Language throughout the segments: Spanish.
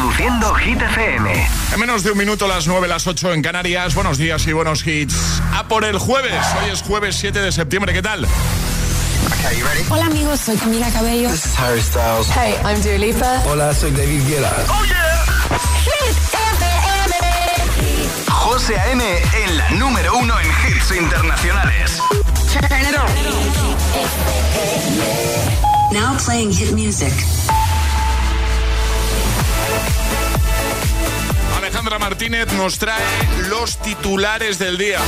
Reproduciendo Hit FM. En menos de un minuto, las 9, las 8 en Canarias. Buenos días y buenos hits. A por el jueves. Hoy es jueves 7 de septiembre. ¿Qué tal? Hola amigos, soy Camila Cabello. This is Harry Styles. Hey, I'm Dua Lipa. Hola, soy David Guetta. Oh yeah. Hit FM. José A.M. en la número uno en hits internacionales. Now playing hit music. Alejandra Martínez nos trae los titulares del día.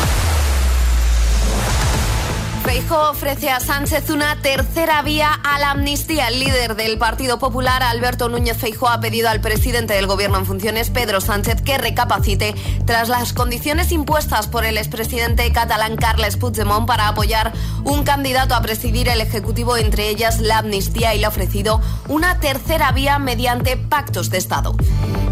Feijo ofrece a Sánchez una tercera vía a la amnistía. El líder del Partido Popular, Alberto Núñez Feijo, ha pedido al presidente del Gobierno en funciones, Pedro Sánchez, que recapacite tras las condiciones impuestas por el expresidente catalán Carles Puigdemont para apoyar un candidato a presidir el Ejecutivo, entre ellas la amnistía, y le ha ofrecido una tercera vía mediante pactos de Estado.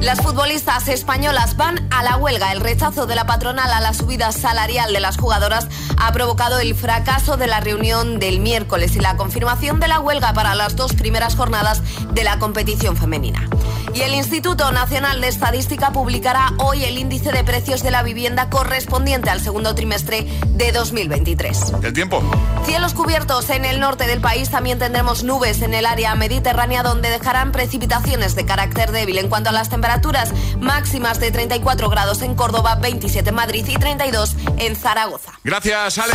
Las futbolistas españolas van a la huelga. El rechazo de la patronal a la subida salarial de las jugadoras ha provocado el fracaso de la reunión del miércoles y la confirmación de la huelga para las dos primeras jornadas de la competición femenina. Y el Instituto Nacional de Estadística publicará hoy el índice de precios de la vivienda correspondiente al segundo trimestre de 2023. El tiempo. Cielos cubiertos en el norte del país, también tendremos nubes en el área mediterránea donde dejarán precipitaciones de carácter débil. En cuanto a las temperaturas máximas de 34 grados en Córdoba, 27 en Madrid y 32 en Zaragoza. Gracias, Ale.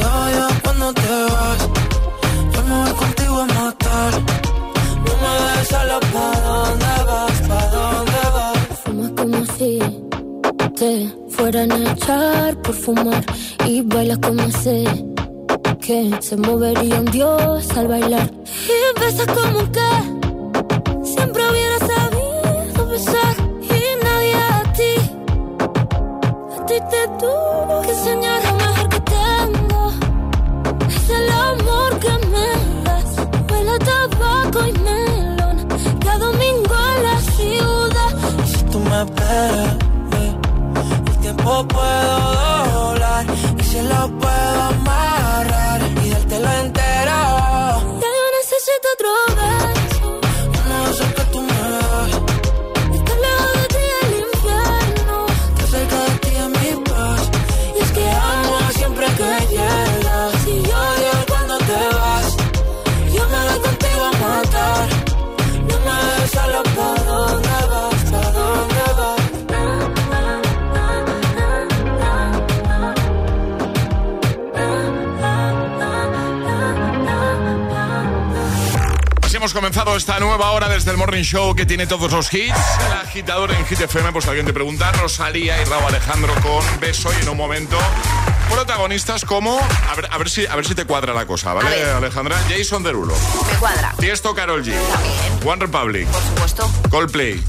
llegas y odio cuando te vas. Yo me voy contigo a matar, no me dejes sola, ¿pa' dónde vas? ¿Pa' dónde vas? Fumas como si te fueran a echar por fumar. Y bailas como sé que se movería un dios al bailar. Y besas como que el tiempo puedo doblar y se lo puedo amarrar hemos comenzado esta nueva hora desde el Morning Show que tiene todos los hits. El agitador en Hit FM, pues alguien te pregunta, Rosalía y Raúl Alejandro con beso y en un momento protagonistas como. A ver, a ver, si, a ver si te cuadra la cosa, ¿vale, Alejandra? Jason Derulo. Me cuadra. Tiesto Carol G. También. One Republic. Por supuesto. Coldplay.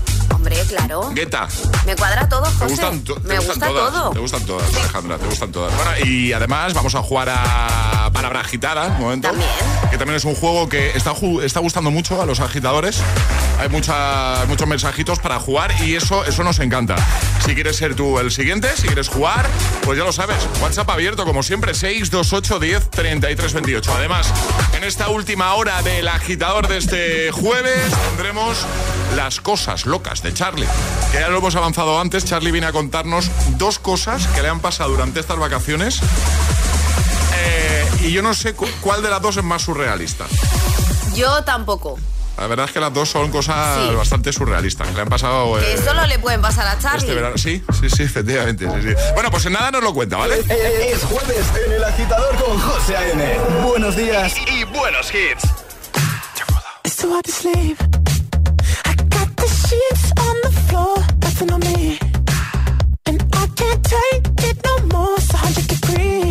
Hombre, claro. Guetta. Me cuadra todo, José. ¿Te gustan, Me gusta todas, todo. Te gustan todas, Alejandra, te gustan todas. Bueno, y además vamos a jugar a palabra agitada, un momento. También. Que también es un juego que está, está gustando mucho a los agitadores. Hay mucha, muchos mensajitos para jugar y eso, eso nos encanta. Si quieres ser tú el siguiente, si quieres jugar, pues ya lo sabes. WhatsApp abierto, como siempre, 628 10 33 28. Además, en esta última hora del agitador de este jueves tendremos las cosas locas de Charlie. Que ya lo hemos avanzado antes. Charlie viene a contarnos dos cosas que le han pasado durante estas vacaciones. Eh, y yo no sé cuál de las dos es más surrealista. Yo tampoco. La verdad es que las dos son cosas bastante surrealistas. Que le han pasado. que eh, solo le pueden pasar a Charlie. Este verano. Sí, sí, sí, efectivamente. Bueno, pues en nada nos lo cuenta, ¿vale? Es jueves en el agitador con José A.N. Buenos días y, buenos hits. sheets on the floor, nothing on me. And I can't take it no more. It's 100 degrees.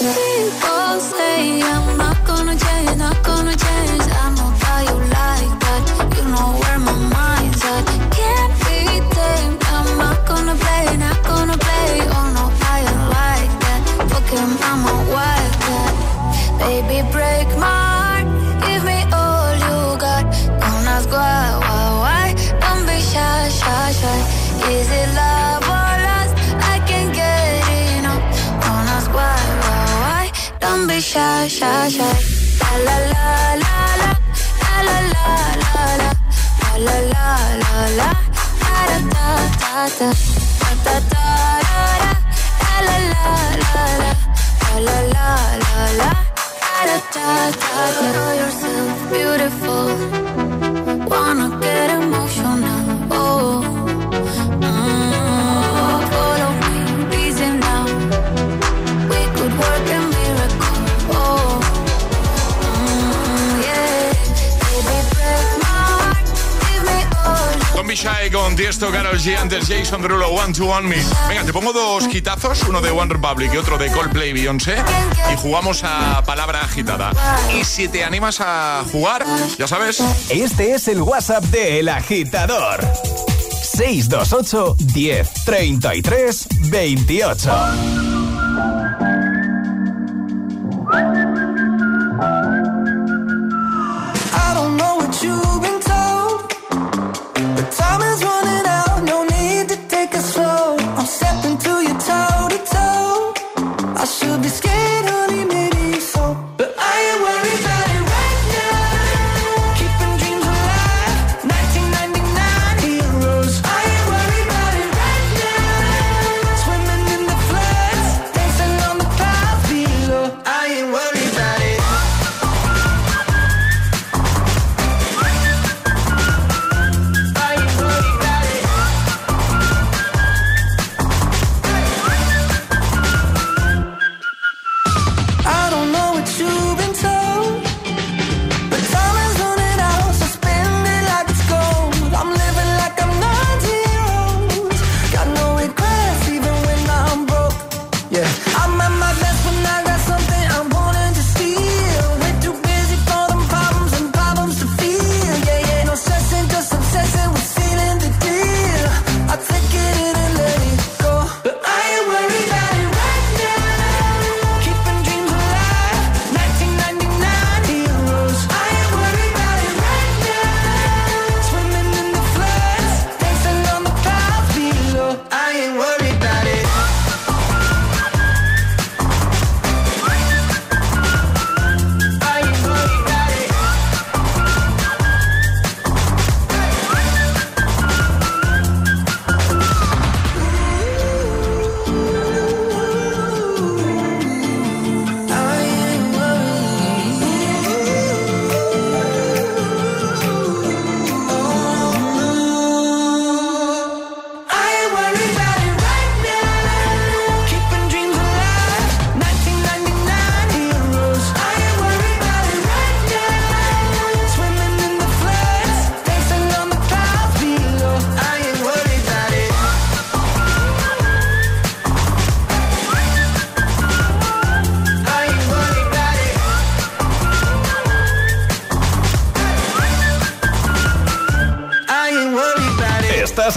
People say I'm not gonna change, not gonna change. I'm shy, shy, shy. La la la la la la la la la la la la la da da da da da da da da la la la la la la la la la la, da da da da. Beautiful, wanna Be Shy con Tiesto, Carol G, antes Jason Derulo, One to One Me. Venga, te pongo dos quitazos, uno de One Republic y otro de Coldplay Beyoncé, y jugamos a palabra agitada. Y si te animas a jugar, ya sabes. Este es el WhatsApp de El Agitador. 628 10 33 28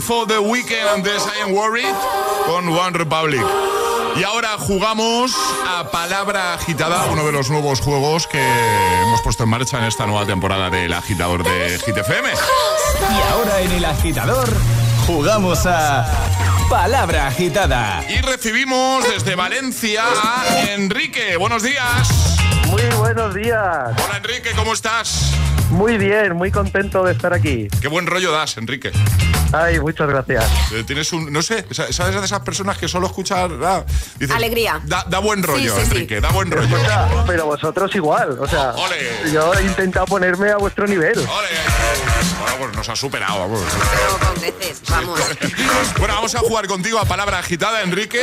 for the Weekend antes I Am Worried con One Republic. Y ahora jugamos a Palabra Agitada, uno de los nuevos juegos que hemos puesto en marcha en esta nueva temporada del agitador de GTFM. Y ahora en el agitador jugamos a Palabra Agitada. Y recibimos desde Valencia a Enrique. Buenos días. Muy buenos días. Hola Enrique, ¿cómo estás? Muy bien, muy contento de estar aquí. Qué buen rollo das, Enrique. Ay, muchas gracias. Eh, tienes un, no sé, ¿sabes de esas personas que solo escuchan... Ah, Alegría. Da, buen rollo, Enrique, da buen rollo. pero vosotros igual, o sea, yo he intentado ponerme a vuestro nivel. Bueno, pues nos ha superado, vamos. vamos. bueno, vamos a jugar contigo a palabra agitada, Enrique.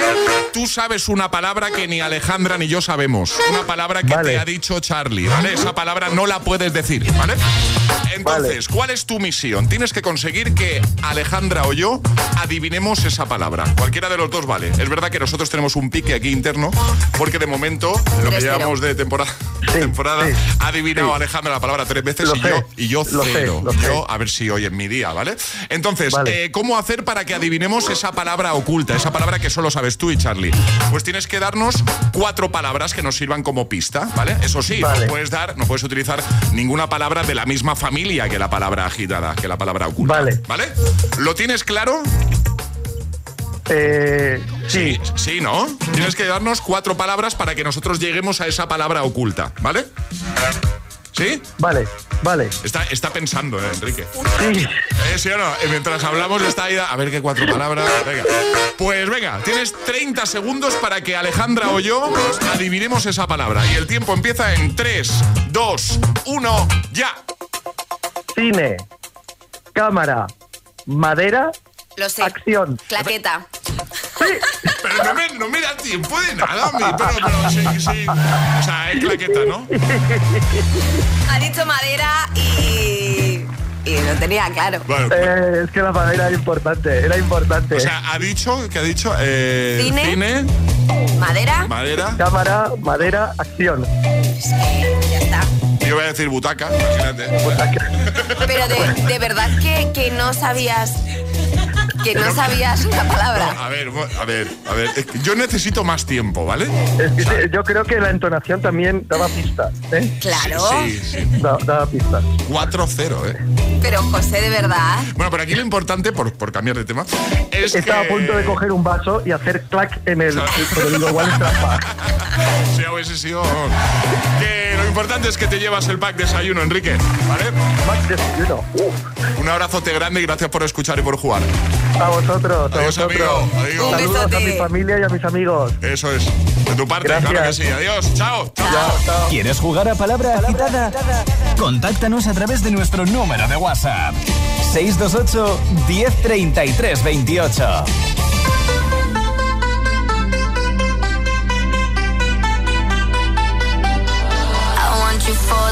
Tú sabes una palabra que ni Alejandra ni yo sabemos. Una palabra que te ha dicho Charlie, ¿vale? Esa palabra no la puedes decir, ¿vale? Entonces, ¿cuál es tu misión? Tienes que conseguir que Alejandra o yo adivinemos esa palabra. Cualquiera de los dos vale. Es verdad que nosotros tenemos un pique aquí interno, porque de momento, lo que llevamos de temporada, temporada ha adivinado Alejandra la palabra tres veces y yo, y yo cero. yo, a ver si hoy es mi día, ¿vale? Entonces, eh, ¿cómo hacer para que adivinemos esa palabra oculta, esa palabra que solo sabes tú y Charlie? Pues tienes que darnos cuatro palabras que nos sirvan como pista, ¿vale? Eso sí, no puedes dar, no puedes utilizar ninguna palabra de la misma familia que la palabra agitada, que la palabra oculta. Vale. ¿Vale? ¿Lo tienes claro? Eh, sí. Sí, ¿no? Tienes que darnos cuatro palabras para que nosotros lleguemos a esa palabra oculta, ¿vale? ¿Sí? Vale, vale. Está, está pensando, ¿eh, Enrique. Sí. ¿Eh, ¿Sí o no? Mientras hablamos está ahí, a ver qué cuatro palabras. Venga. Pues venga, tienes 30 segundos para que Alejandra o yo adivinemos esa palabra. Y el tiempo empieza en 3, 2, 1, ya. Cine, cámara, madera, Lo sé. acción. Claqueta. Pero no me, no me, da tiempo de nada, mi, pero, pero sí, sí. O sea, es claqueta, ¿no? Ha dicho madera y. Y lo tenía claro. Bueno, eh, es que la madera era importante, era importante. O sea, ha dicho, ¿qué ha dicho? Eh, cine, cine. Madera. Madera. Cámara, madera, acción. ya está. Yo voy a decir butaca, imagínate. Pero de, de verdad que, que no sabías que no sabías una palabra. a ver, a ver, a ver. Yo necesito más tiempo, ¿vale? yo creo que la entonación también daba pistas. ¿eh? Claro. Sí, sí. daba pistas. 4-0, ¿eh? Pero José, de verdad. Bueno, pero aquí lo importante, por, por cambiar de tema, es Estaba a punto de coger un vaso y hacer clac en el. pero digo, igual es trampa. Si hubiese sido. Que lo importante es que te llevas el pack desayuno, Enrique. ¿Vale? Pack desayuno. Un abrazote grande y gracias por escuchar y por jugar. A vosotros, a Adiós, vosotros. Amigo. Adiós. Saludos a mi familia y a mis amigos. Eso es. De tu parte, Gracias. claro que sí. Adiós. Chao. Chao, chao. ¿Quieres jugar a palabra agitada? Contáctanos a través de nuestro número de WhatsApp. 628 1033 28.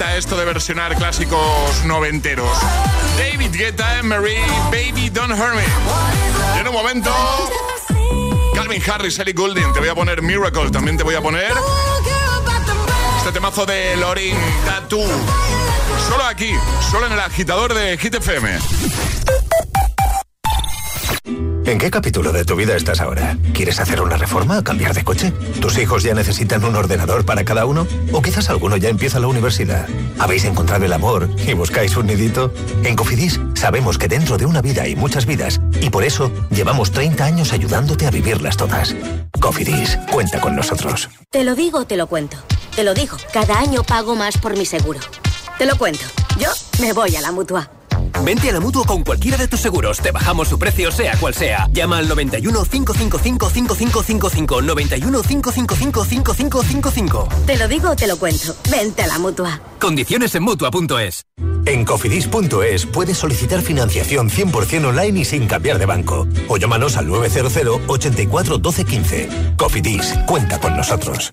I got versionar clásicos noventeros. David Guetta, Mary, Baby Don't Hurt Me. En un momento, Calvin Harris, Ellie Goulding, te voy a poner Miracle, también te voy a poner este temazo de Lorin Tattoo. Solo aquí, solo en el agitador de Hit FM. ¿En qué capítulo de tu vida estás ahora? ¿Quieres hacer una reforma? ¿Cambiar de coche? ¿Tus hijos ya necesitan un ordenador para cada uno? ¿O quizás alguno ya empieza la universidad? ¿Habéis encontrado el amor y buscáis un nidito? En Cofidis sabemos que dentro de una vida hay muchas vidas y por eso llevamos 30 años ayudándote a vivirlas todas. Cofidis, cuenta con nosotros. Te lo digo, te lo cuento. Te lo digo, cada año pago más por mi seguro. Te lo cuento. Yo me voy a la mutua. Vente a la mutua con cualquiera de tus seguros. Te bajamos su precio, sea cual sea. Llama al 91 555 5555. 91 555 5555. Te lo digo o te lo cuento. Vente a la mutua. Condiciones en mutua.es. En cofidis.es puedes solicitar financiación 100% online y sin cambiar de banco. O llámanos al 900 84 12 15. Cofidis, cuenta con nosotros.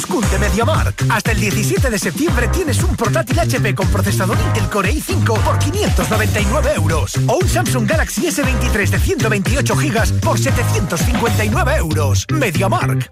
De MediaMark. Hasta el 17 de septiembre tienes un portátil HP con procesador Intel Core i5 por 599 euros. O un Samsung Galaxy S23 de 128 GB por 759 euros. MediaMark.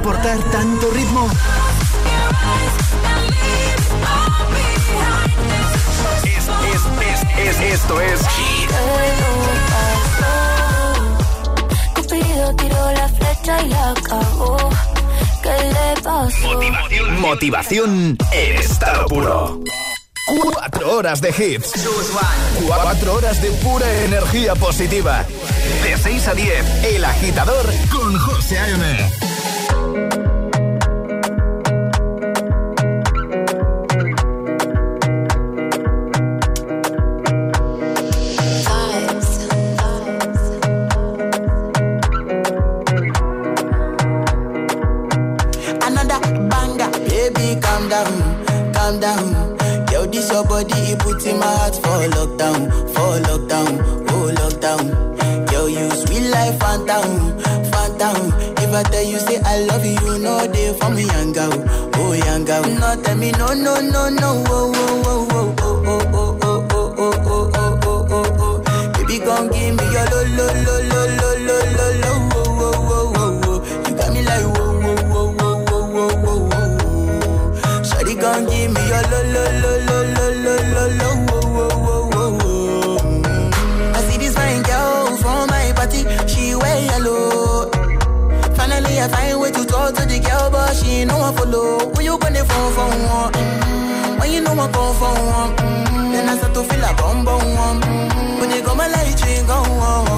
Soportar tanto ritmo? Es, es, es, esto es Cupido tiró la flecha y acabó. ¿Qué le pasó? Motivación, motivación en estado puro. Cuatro horas de hits. Cuatro horas de pura energía positiva. De 6 a 10, El Agitador con José A.M. you sweet life, phantom, phantom. If I tell you say I love you, know they for me, young girl, oh young girl. No, tell me no, no, no, no, oh, oh, oh, oh, oh, oh, oh, oh, oh, oh, oh, oh, oh, oh. Baby, come give me your lo, lo, lo, lo, lo, follow. Who you gonna phone for one? Mm, When you know I come for one, mm, then I start to feel a bum bum one. Mm, When you go my light, you go on.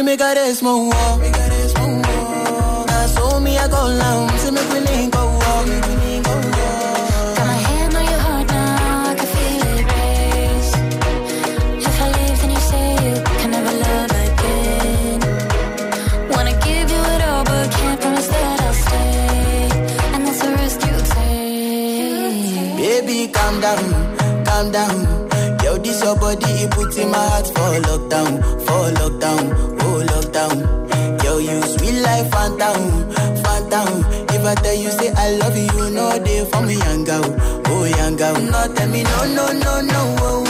House, me got a small wall. Me got a small wall. Now so me I go down, see me willing go walk. Got my hand on your heart now, I can feel it race. If I leave, then you say you can never love again. Wanna give you it all, but can't promise that I'll stay. And that's the risk you take. Baby, calm down, calm down. This your body, it puts in my heart for lockdown, for lockdown, oh lockdown. Yo, you sweet life, phantom, phantom. If I tell you say I love you, you know they for me, young girl, oh young girl. No, tell me no, no, no, no, oh, oh,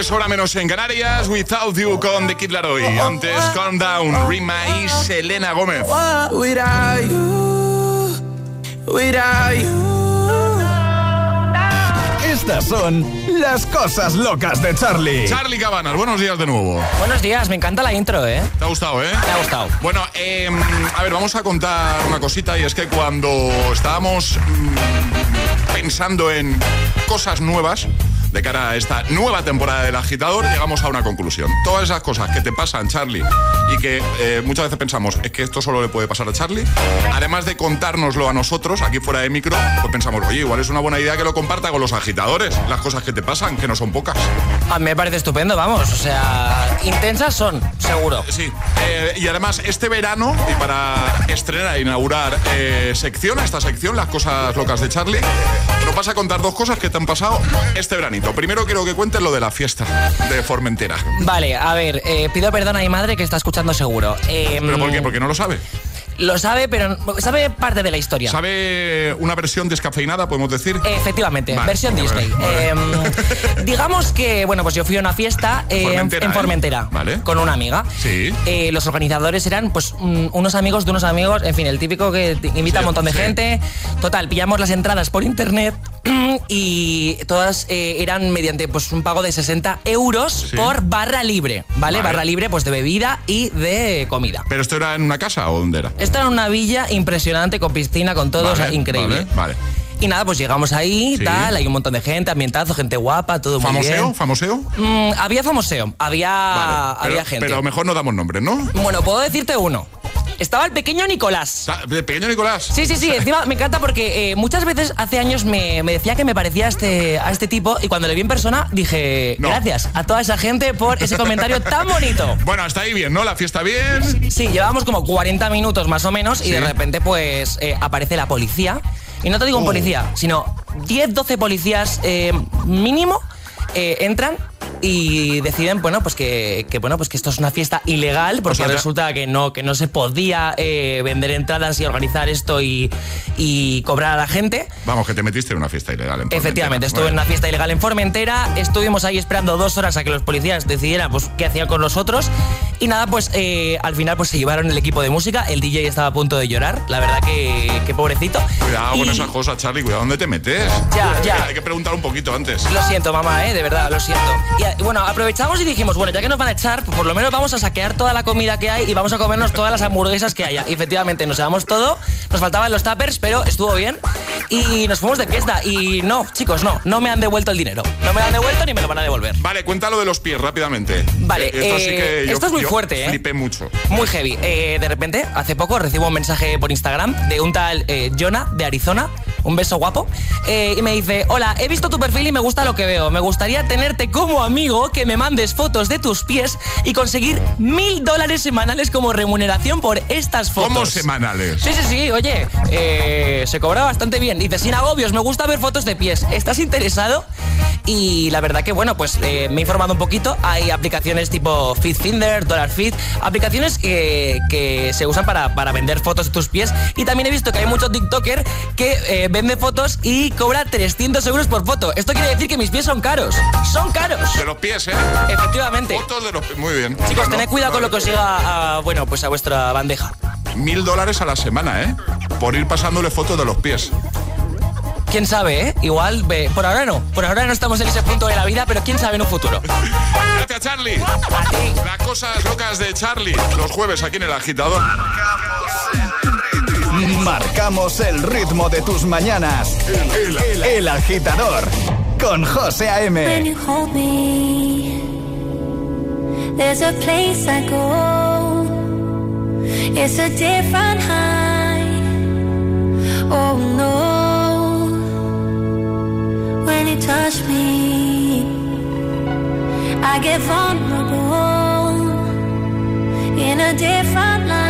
9.33, hora menos en Canarias, Without You con The Kid Laroi. Antes, Calm Down, Rima y Selena Gómez. Without you, without you. Estas son las cosas locas de Charlie. Charlie Cabanas, buenos días de nuevo. Buenos días, me encanta la intro, ¿eh? ¿Te ha gustado, eh? Me ha gustado. Bueno, eh, a ver, vamos a contar una cosita y es que cuando estábamos mm, pensando en cosas nuevas de cara a esta nueva temporada del agitador, llegamos a una conclusión. Todas esas cosas que te pasan, Charlie, y que eh, muchas veces pensamos, es que esto solo le puede pasar a Charlie, además de contárnoslo a nosotros, aquí fuera de micro, pues pensamos, oye, igual es una buena idea que lo comparta con los agitadores, las cosas que te pasan, que no son pocas. A mí me parece estupendo, vamos. O sea, intensas son, seguro. Sí. Eh, y además, este verano, y para estrenar e inaugurar eh, sección, esta sección, las cosas locas de Charlie, nos vas a contar dos cosas que te han pasado este veranito. Primero quiero que cuentes lo de la fiesta de Formentera. Vale, a ver, eh, pido perdón a mi madre que está escuchando seguro. Eh, ¿Pero por qué? Porque no lo sabe. Lo sabe, pero sabe parte de la historia. ¿Sabe una versión descafeinada, podemos decir? Efectivamente, Vale, versión Disney. vale. Eh, digamos que, bueno, pues yo fui a una fiesta eh, Formentera, en ¿eh? Formentera Vale. con una amiga. Sí. Eh, los organizadores eran, pues, unos amigos de unos amigos, en fin, el típico que invita a un montón de sí. gente. Total, pillamos las entradas por internet y todas eh, eran mediante pues un pago de 60 euros Sí. por barra libre, ¿vale? Vale. Barra libre pues de bebida y de comida. ¿Pero esto era en una casa o dónde era? Esta era una villa impresionante con piscina, con todo, o sea, Vale, increíble. Vale. vale. Y nada, pues llegamos ahí, Sí. tal, hay un montón de gente, ambientazo, gente guapa, todo muy ¿Famoseo? bien. ¿Famoseo? Mm, había famoseo, había, Vale, había pero, gente. Pero mejor no damos nombres, ¿no? Bueno, puedo decirte uno. Estaba el pequeño Nicolás. ¿De pequeño Nicolás? Sí, sí, sí, encima me encanta porque eh, muchas veces hace años me, me decía que me parecía a este, a este tipo y cuando le vi en persona dije gracias a toda esa gente por ese comentario tan bonito. Bueno, hasta ahí bien, ¿no? La fiesta bien. Sí, llevábamos como 40 minutos más o menos y de repente pues eh, aparece la policía. Y no te digo un Oh. policía, sino 10, 12 policías eh, mínimo eh, entran y deciden bueno pues que, que, bueno pues que esto es una fiesta ilegal porque O sea, ya- resulta que no que no se podía eh, vender entradas y organizar esto y, y cobrar a la gente Vamos, que te metiste en una fiesta ilegal. En Efectivamente, estuve en Formentera. una fiesta ilegal en Formentera, estuvimos ahí esperando dos horas a que los policías decidieran pues, qué hacían con nosotros y nada, pues eh, al final pues se llevaron el equipo de música, el DJ estaba a punto de llorar, la verdad que, que pobrecito. Cuidado con esas cosas, Charlie. Cuidado, ¿dónde te metes? Ya, ya. Hay que preguntar un poquito antes. Lo siento, mamá, ¿eh? de verdad, lo siento. Y eh, bueno, aprovechamos y dijimos, bueno, ya que nos van a echar, pues por lo menos vamos a saquear toda la comida que hay y vamos a comernos todas las hamburguesas que haya. Y efectivamente, nos llevamos todo, nos faltaban los tuppers, pero estuvo bien. Y nos fuimos de fiesta. Y no, chicos, no, no me han devuelto el dinero. No me lo han devuelto ni me lo van a devolver. Vale, cuéntalo de los pies rápidamente. Vale, Eh, esto sí eh, que yo- esto es muy yo fuerte, ¿eh? Flipé mucho. Muy heavy. Eh, de repente, hace poco recibo un mensaje por Instagram de un tal eh, Jonah de Arizona, un beso guapo, eh, y me dice, hola, he visto tu perfil y me gusta lo que veo. Me gustaría tenerte como amigo, que me mandes fotos de tus pies y conseguir mil dólares semanales como remuneración por estas fotos. ¿Cómo semanales? Sí, sí, sí, oye, eh, se cobra bastante bien. Dice, sin agobios, me gusta ver fotos de pies. ¿Estás interesado? Y la verdad que, bueno, pues me he informado un poquito. Hay aplicaciones tipo FitFinder, DollarFit, aplicaciones que, que se usan para, para vender fotos de tus pies. Y también he visto que hay muchos TikToker que eh, vende fotos y cobra 300 euros por foto. Esto quiere decir que mis pies son caros. Son caros. De los pies, ¿eh? Efectivamente. Fotos de los pies. Muy bien. Chicos, tened cuidado con lo que os llega a, bueno, pues a vuestra bandeja. Mil dólares a la semana, ¿eh? Por ir pasándole fotos de los pies quién sabe, ¿eh? Igual, ve, por ahora no. Por ahora no estamos en ese punto de la vida, pero quién sabe en un futuro. Gracias, Charlie. A ti. Las cosas locas de Charlie. Los jueves aquí en el agitador. Marcamos el ritmo de tus mañanas. El, agitador. Con José A.M. There's a place I go. It's a different high. Oh no touch me, I get vulnerable in a different light.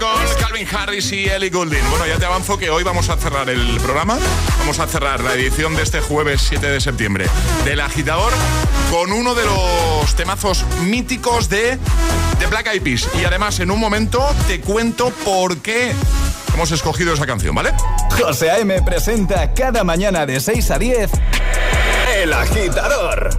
Harris y Ellie Goulding. Bueno, ya te avanzo que hoy vamos a cerrar el programa. Vamos a cerrar la edición de este jueves 7 de septiembre del Agitador con uno de los temazos míticos de, de Black Eyed Peas. Y además, en un momento te cuento por qué hemos escogido esa canción, ¿vale? José A.M. presenta cada mañana de 6 a 10 El Agitador.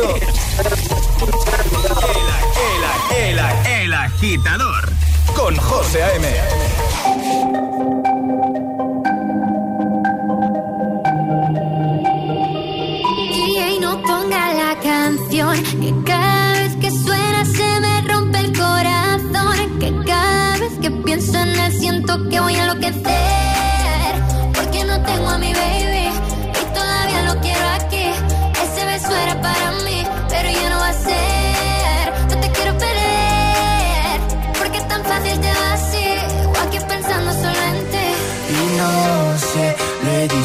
escuchando el, el, el, el agitador con José A.M. DJ, no ponga la canción que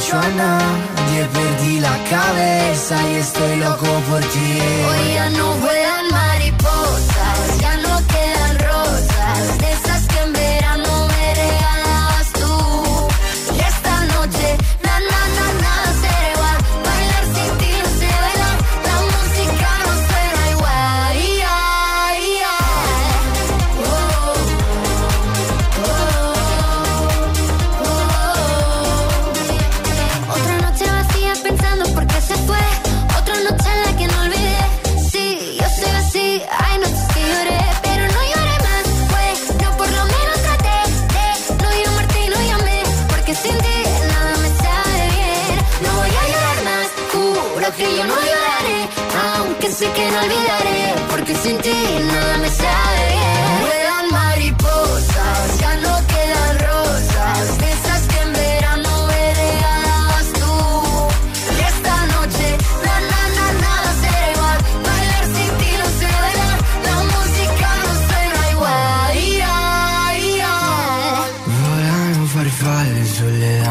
piace a nadie la cabeza y estoy loco por ti. Hoy ya no voy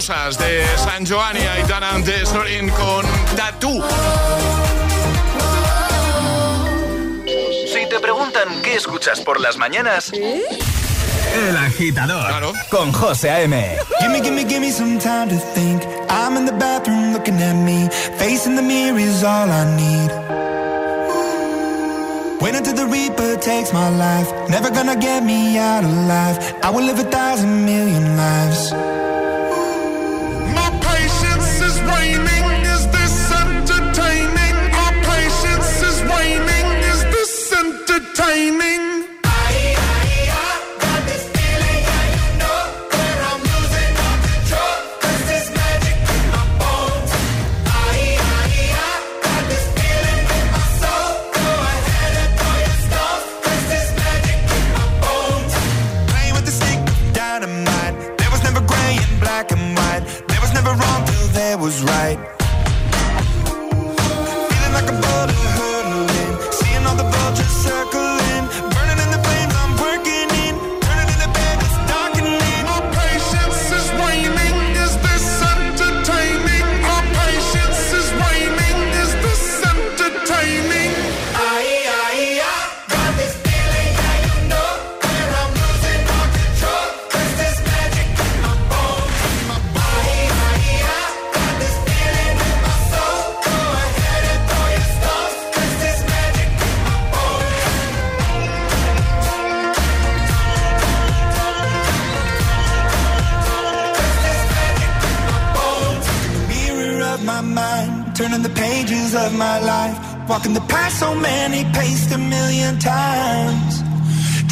Mariposas de San Joan y Aitana de Sorin con Tatú. Si te preguntan qué escuchas por las mañanas, El Agitador con José A.M. Gimme, gimme, gimme some time to think. I'm in the bathroom looking at me. Facing the mirror is all I need. Wait until the Reaper takes my life. Never gonna get me out alive. I will live a thousand million lives.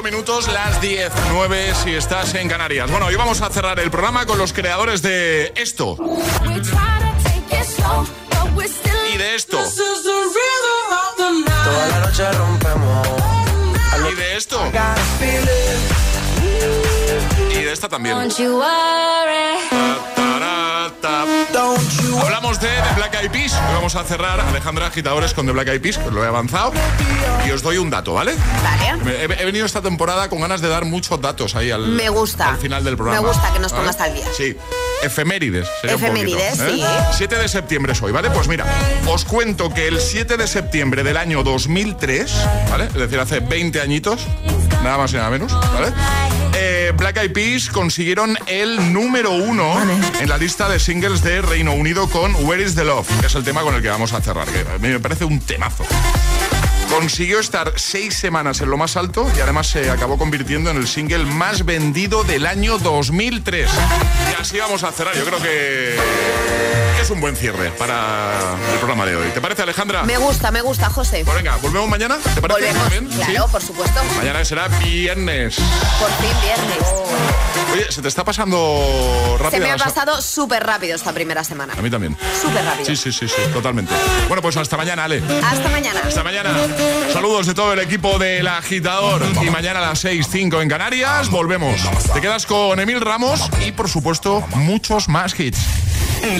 8 minutos, las 10, 9 si estás en Canarias. Bueno, hoy vamos a cerrar el programa con los creadores de esto. Y de esto. Toda la noche rompemos. Y de esto. Y de esta también. Hablamos de The Black Eyed Peas. Vamos a cerrar, Alejandra Agitadores, con The Black Eyed Peas, que lo he avanzado. Y os doy un dato, ¿vale? Vale. He, he venido esta temporada con ganas de dar muchos datos ahí al, Me gusta. al final del programa. Me gusta que nos ¿vale? pongas al día. Sí. Efemérides. sería un Efemérides, poquito, ¿eh? 7 de septiembre es hoy, ¿vale? Pues mira, os cuento que el 7 de septiembre del año 2003, ¿vale? Es decir, hace 20 añitos, nada más y nada menos, ¿vale? Black Eyed Peas consiguieron el número uno en la lista de singles de Reino Unido con Where is the Love, que es el tema con el que vamos a cerrar, que a mí me parece un temazo. Consiguió estar seis semanas en lo más alto y además se acabó convirtiendo en el single más vendido del año 2003. Y así vamos a cerrar. Yo creo que que es un buen cierre para el programa de hoy. ¿Te parece, Alejandra? Me gusta, me gusta, José. Pues venga, ¿volvemos mañana? ¿Te parece? Volvemos, claro, por supuesto. Mañana será viernes. Por fin viernes. Oye, ¿se te está pasando rápido? Se me ha pasado súper rápido esta primera semana. A mí también. Súper rápido. Sí, sí, sí, sí, totalmente. Bueno, pues hasta mañana, Ale. Hasta mañana. Hasta mañana. Saludos de todo el equipo del agitador. Y mañana a las 6.05 en Canarias volvemos. Te quedas con Emil Ramos y, por supuesto, muchos más hits. El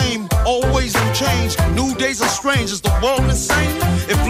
Same. Always new change. New days are strange. Is the world insane?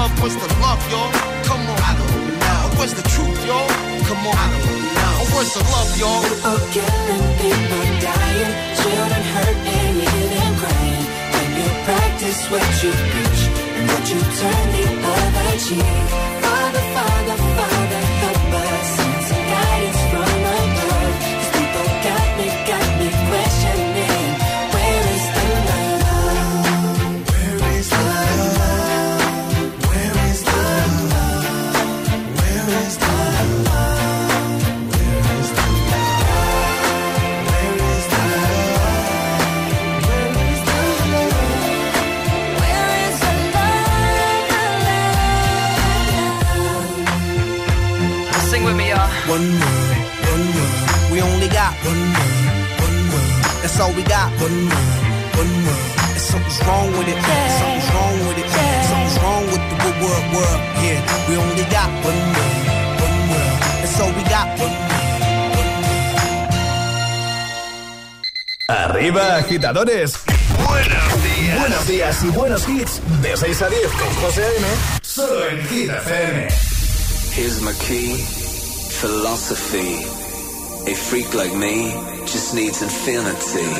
What's the love, y'all? Come on, I don't know. Where's the truth, y'all? Come on, I don't know. Where's the love, y'all? People killing, people dying, children hurt and hear them crying. When you practice what you preach and what you turn the other cheek. Father, Father, Father, One word, one word. We only got one word, one word. That's all we got. One word, one word. And something's wrong with it. Something's wrong with it. Something's wrong with the word, word, word. Yeah, we only got one word, one word. That's all we got. One word. Arriba, agitadores. Buenos días. Buenos días y buenos hits. De 6 a 10 con José A.M. Solo en Hit FM. Here's my key, philosophy. A freak like me just needs infinity.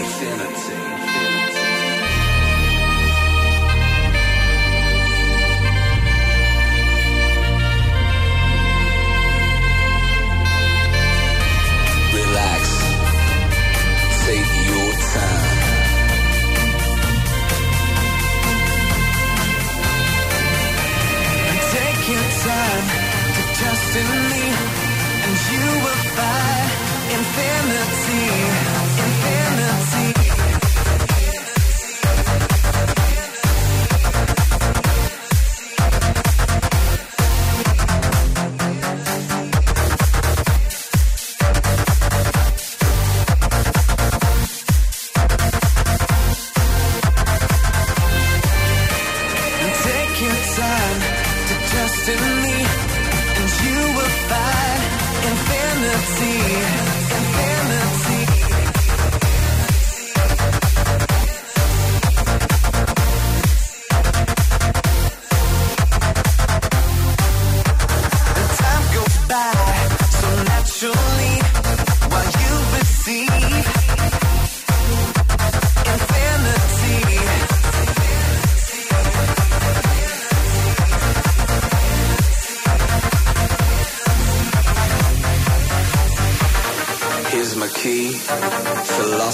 Relax. Take your see